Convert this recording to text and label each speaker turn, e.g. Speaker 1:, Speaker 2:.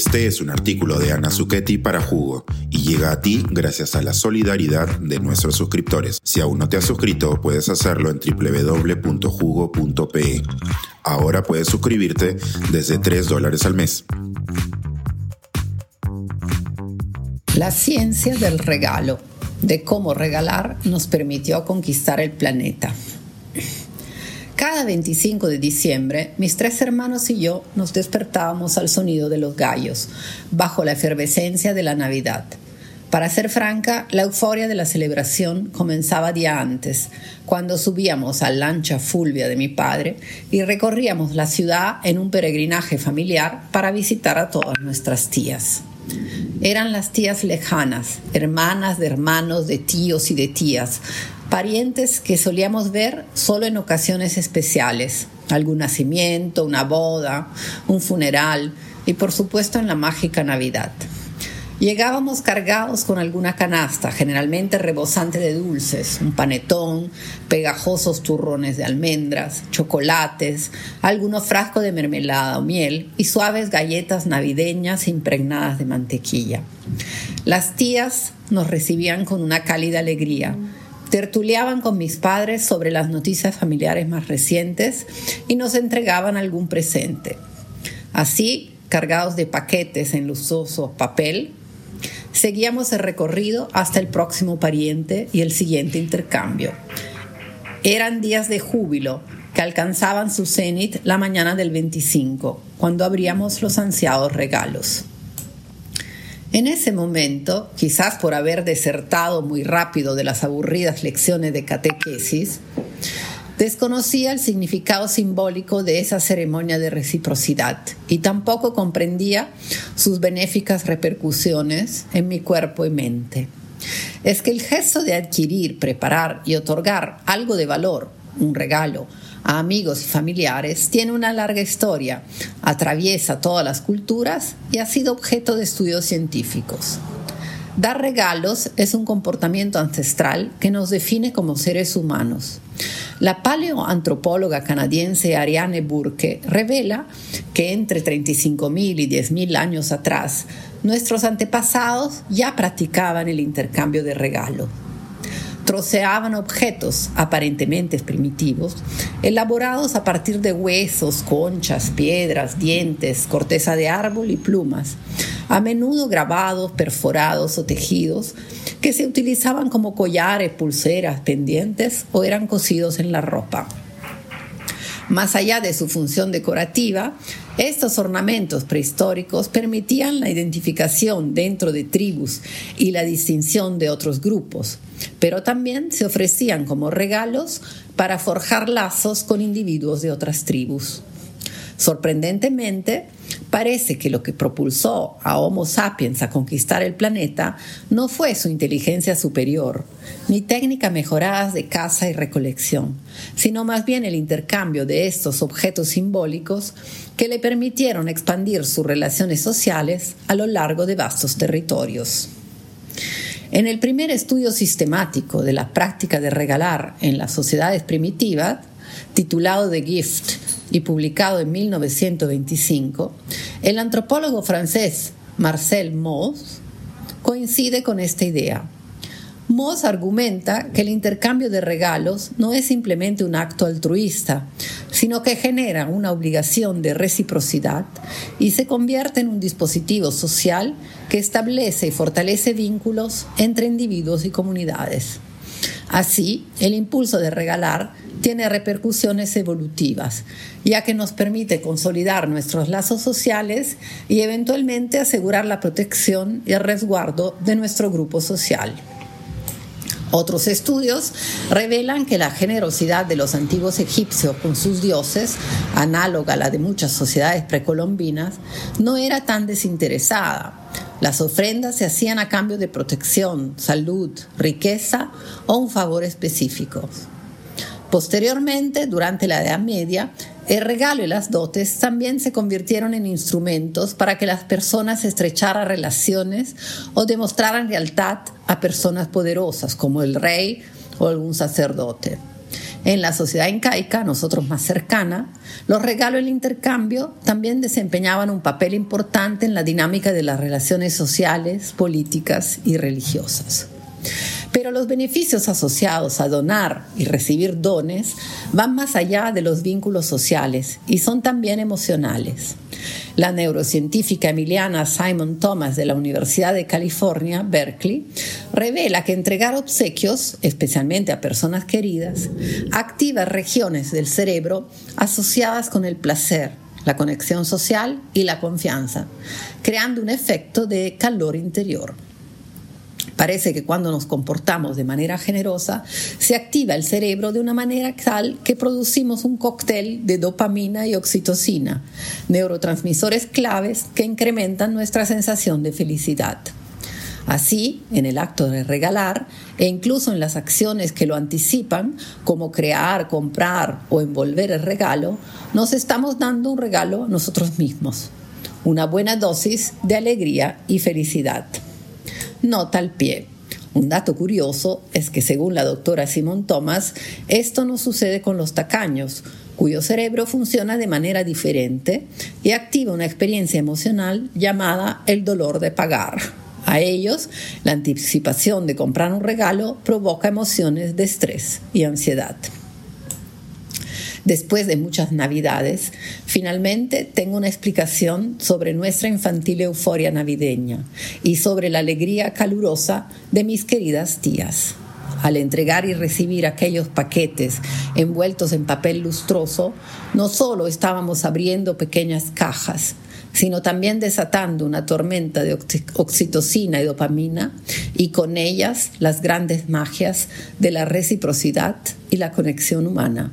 Speaker 1: Este es un artículo de Ana Zucchetti para Jugo y llega a ti gracias a la solidaridad de nuestros suscriptores. Si aún no te has suscrito, puedes hacerlo en www.jugo.pe. Ahora puedes suscribirte desde 3 dólares al mes.
Speaker 2: La ciencia del regalo, de cómo regalar, nos permitió conquistar el planeta. Cada 25 de diciembre, mis tres hermanos y yo nos despertábamos al sonido de los gallos, bajo la efervescencia de la Navidad. Para ser franca, la euforia de la celebración comenzaba día antes, cuando subíamos al lancha fulvia de mi padre y recorríamos la ciudad en un peregrinaje familiar para visitar a todas nuestras tías. Eran las tías lejanas, hermanas de hermanos, de tíos y de tías, parientes que solíamos ver solo en ocasiones especiales, algún nacimiento, una boda, un funeral y por supuesto en la mágica Navidad. Llegábamos cargados con alguna canasta, generalmente rebosante de dulces, un panetón, pegajosos turrones de almendras, chocolates, algunos frascos de mermelada o miel y suaves galletas navideñas impregnadas de mantequilla. Las tías nos recibían con una cálida alegría tertuliaban con mis padres sobre las noticias familiares más recientes y nos entregaban algún presente. Así, cargados de paquetes en lujoso papel, seguíamos el recorrido hasta el próximo pariente y el siguiente intercambio. Eran días de júbilo que alcanzaban su cenit la mañana del 25, cuando abríamos los ansiados regalos. En ese momento, quizás por haber desertado muy rápido de las aburridas lecciones de catequesis, desconocía el significado simbólico de esa ceremonia de reciprocidad y tampoco comprendía sus benéficas repercusiones en mi cuerpo y mente. Es que el gesto de adquirir, preparar y otorgar algo de valor, un regalo, a amigos y familiares, tiene una larga historia, atraviesa todas las culturas y ha sido objeto de estudios científicos. Dar regalos es un comportamiento ancestral que nos define como seres humanos. La paleoantropóloga canadiense Ariane Burke revela que entre 35.000 y 10.000 años atrás, nuestros antepasados ya practicaban el intercambio de regalos troceaban objetos aparentemente primitivos, elaborados a partir de huesos, conchas, piedras, dientes, corteza de árbol y plumas, a menudo grabados, perforados o tejidos, que se utilizaban como collares, pulseras, pendientes o eran cosidos en la ropa. Más allá de su función decorativa, estos ornamentos prehistóricos permitían la identificación dentro de tribus y la distinción de otros grupos, pero también se ofrecían como regalos para forjar lazos con individuos de otras tribus. Sorprendentemente, parece que lo que propulsó a Homo sapiens a conquistar el planeta no fue su inteligencia superior, ni técnicas mejoradas de caza y recolección, sino más bien el intercambio de estos objetos simbólicos que le permitieron expandir sus relaciones sociales a lo largo de vastos territorios. En el primer estudio sistemático de la práctica de regalar en las sociedades primitivas, titulado The Gift, y publicado en 1925, el antropólogo francés Marcel Mauss coincide con esta idea. Mauss argumenta que el intercambio de regalos no es simplemente un acto altruista, sino que genera una obligación de reciprocidad y se convierte en un dispositivo social que establece y fortalece vínculos entre individuos y comunidades. Así, el impulso de regalar tiene repercusiones evolutivas, ya que nos permite consolidar nuestros lazos sociales y eventualmente asegurar la protección y el resguardo de nuestro grupo social. Otros estudios revelan que la generosidad de los antiguos egipcios con sus dioses, análoga a la de muchas sociedades precolombinas, no era tan desinteresada. Las ofrendas se hacían a cambio de protección, salud, riqueza o un favor específico. Posteriormente, durante la Edad Media, el regalo y las dotes también se convirtieron en instrumentos para que las personas estrecharan relaciones o demostraran lealtad a personas poderosas como el rey o algún sacerdote. En la sociedad incaica, nosotros más cercana, los regalos y el intercambio también desempeñaban un papel importante en la dinámica de las relaciones sociales, políticas y religiosas. Pero los beneficios asociados a donar y recibir dones van más allá de los vínculos sociales y son también emocionales. La neurocientífica emiliana Simon Thomas de la Universidad de California, Berkeley, revela que entregar obsequios, especialmente a personas queridas, activa regiones del cerebro asociadas con el placer, la conexión social y la confianza, creando un efecto de calor interior. Parece que cuando nos comportamos de manera generosa, se activa el cerebro de una manera tal que producimos un cóctel de dopamina y oxitocina, neurotransmisores claves que incrementan nuestra sensación de felicidad. Así, en el acto de regalar e incluso en las acciones que lo anticipan, como crear, comprar o envolver el regalo, nos estamos dando un regalo a nosotros mismos, una buena dosis de alegría y felicidad. Nota al pie. Un dato curioso es que según la doctora Simon Thomas, esto no sucede con los tacaños, cuyo cerebro funciona de manera diferente y activa una experiencia emocional llamada el dolor de pagar. A ellos, la anticipación de comprar un regalo provoca emociones de estrés y ansiedad. Después de muchas navidades, finalmente tengo una explicación sobre nuestra infantil euforia navideña y sobre la alegría calurosa de mis queridas tías. Al entregar y recibir aquellos paquetes envueltos en papel lustroso, no solo estábamos abriendo pequeñas cajas, sino también desatando una tormenta de oxitocina y dopamina y con ellas las grandes magias de la reciprocidad y la conexión humana.